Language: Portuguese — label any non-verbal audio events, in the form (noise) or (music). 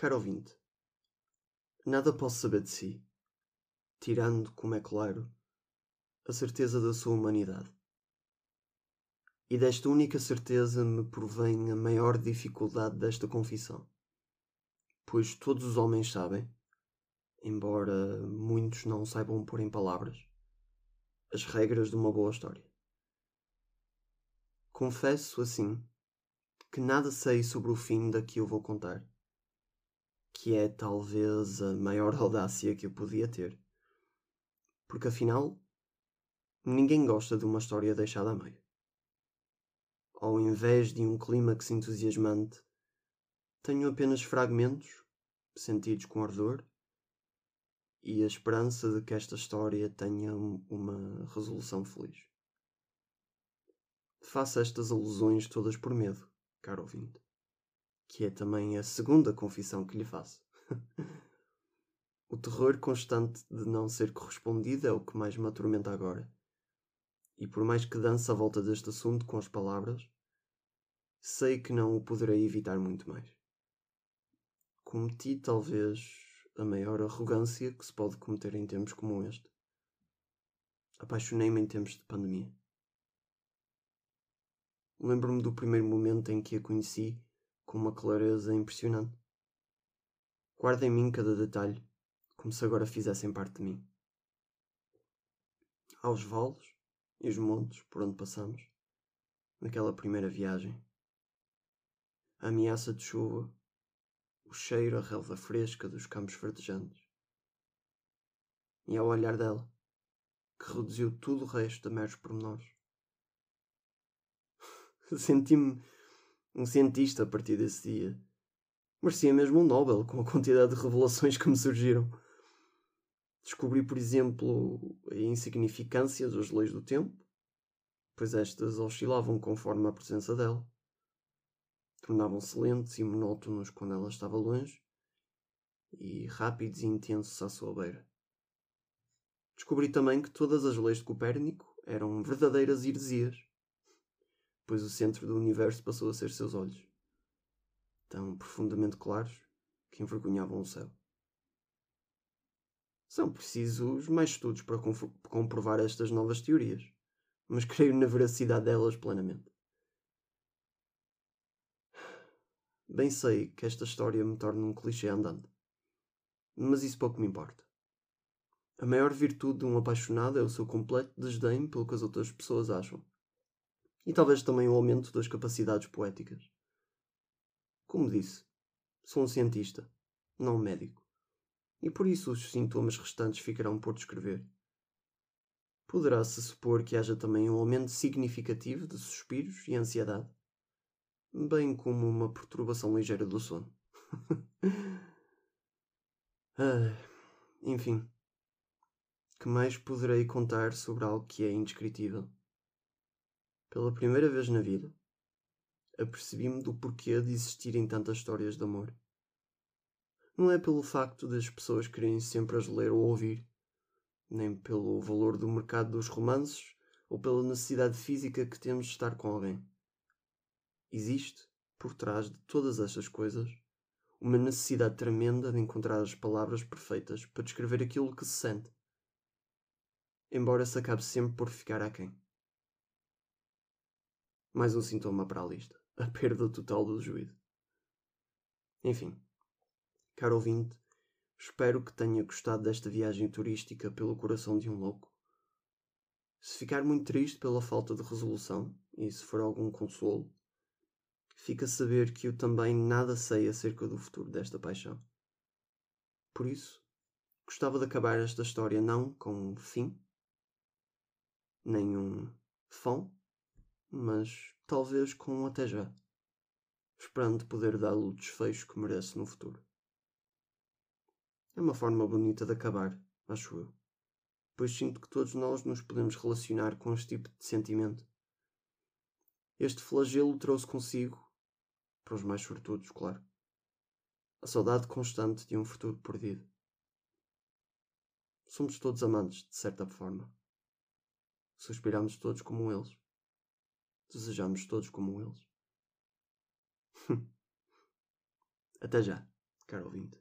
Caro ouvinte, nada posso saber de si, tirando, como é claro, a certeza da sua humanidade. E desta única certeza me provém a maior dificuldade desta confissão. Pois todos os homens sabem, embora muitos não saibam pôr em palavras, as regras de uma boa história. Confesso, assim, que nada sei sobre o fim da que eu vou contar, que é talvez a maior (laughs) audácia que eu podia ter. Porque afinal, ninguém gosta de uma história deixada a meio. Ao invés de um clímax entusiasmante, tenho apenas fragmentos, sentidos com ardor, e a esperança de que esta história tenha uma resolução feliz. Faço estas alusões todas por medo, caro ouvinte, que é também a segunda confissão que lhe faço. (laughs) o terror constante de não ser correspondido é o que mais me atormenta agora. E por mais que dance à volta deste assunto com as palavras, sei que não o poderei evitar muito mais. Cometi talvez a maior arrogância que se pode cometer em tempos como este. Apaixonei-me em tempos de pandemia. Lembro-me do primeiro momento em que a conheci com uma clareza impressionante. Guardo em mim cada detalhe, como se agora fizessem parte de mim. Aos vales e os montes por onde passamos, naquela primeira viagem. A ameaça de chuva, o cheiro a relva fresca dos campos verdejantes. E ao olhar dela, que reduziu tudo o resto a meros pormenores. (laughs) Senti-me um cientista a partir desse dia. Merecia mesmo um Nobel com a quantidade de revelações que me surgiram. Descobri, por exemplo, a insignificância das leis do tempo, pois estas oscilavam conforme a presença dela. Tornavam-se lentos e monótonos quando ela estava longe e rápidos e intensos à sua beira. Descobri também que todas as leis de Copérnico eram verdadeiras heresias pois o centro do universo passou a ser seus olhos, tão profundamente claros que envergonhavam o céu. São precisos mais estudos para comprovar estas novas teorias, mas creio na veracidade delas plenamente. Bem sei que esta história me torna um clichê andante, mas isso pouco me importa. A maior virtude de um apaixonado é o seu completo desdém pelo que as outras pessoas acham e talvez também o aumento das capacidades poéticas. Como disse, sou um cientista, não um médico, e por isso os sintomas restantes ficarão por descrever. Poderá-se supor que haja também um aumento significativo de suspiros e ansiedade, bem como uma perturbação ligeira do sono. (laughs) ah, enfim, que mais poderei contar sobre algo que é indescritível? Pela primeira vez na vida, apercebi-me do porquê de existirem tantas histórias de amor. Não é pelo facto das pessoas quererem sempre as ler ou ouvir, nem pelo valor do mercado dos romances ou pela necessidade física que temos de estar com alguém. Existe, por trás de todas estas coisas, uma necessidade tremenda de encontrar as palavras perfeitas para descrever aquilo que se sente, embora se acabe sempre por ficar aquém. Mais um sintoma para a lista. A perda total do juízo. Enfim, caro ouvinte, espero que tenha gostado desta viagem turística pelo coração de um louco. Se ficar muito triste pela falta de resolução, e se for algum consolo, fica a saber que eu também nada sei acerca do futuro desta paixão. Por isso, gostava de acabar esta história não com um fim, nem um fão, mas talvez com um até já, esperando poder dar-lhe o desfecho que merece no futuro. É uma forma bonita de acabar, acho eu, pois sinto que todos nós nos podemos relacionar com este tipo de sentimento. Este flagelo trouxe consigo, para os mais sortudos, claro, a saudade constante de um futuro perdido. Somos todos amantes, de certa forma. Suspiramos todos como eles. Desejamos todos como eles. (laughs) Até já, caro ouvinte.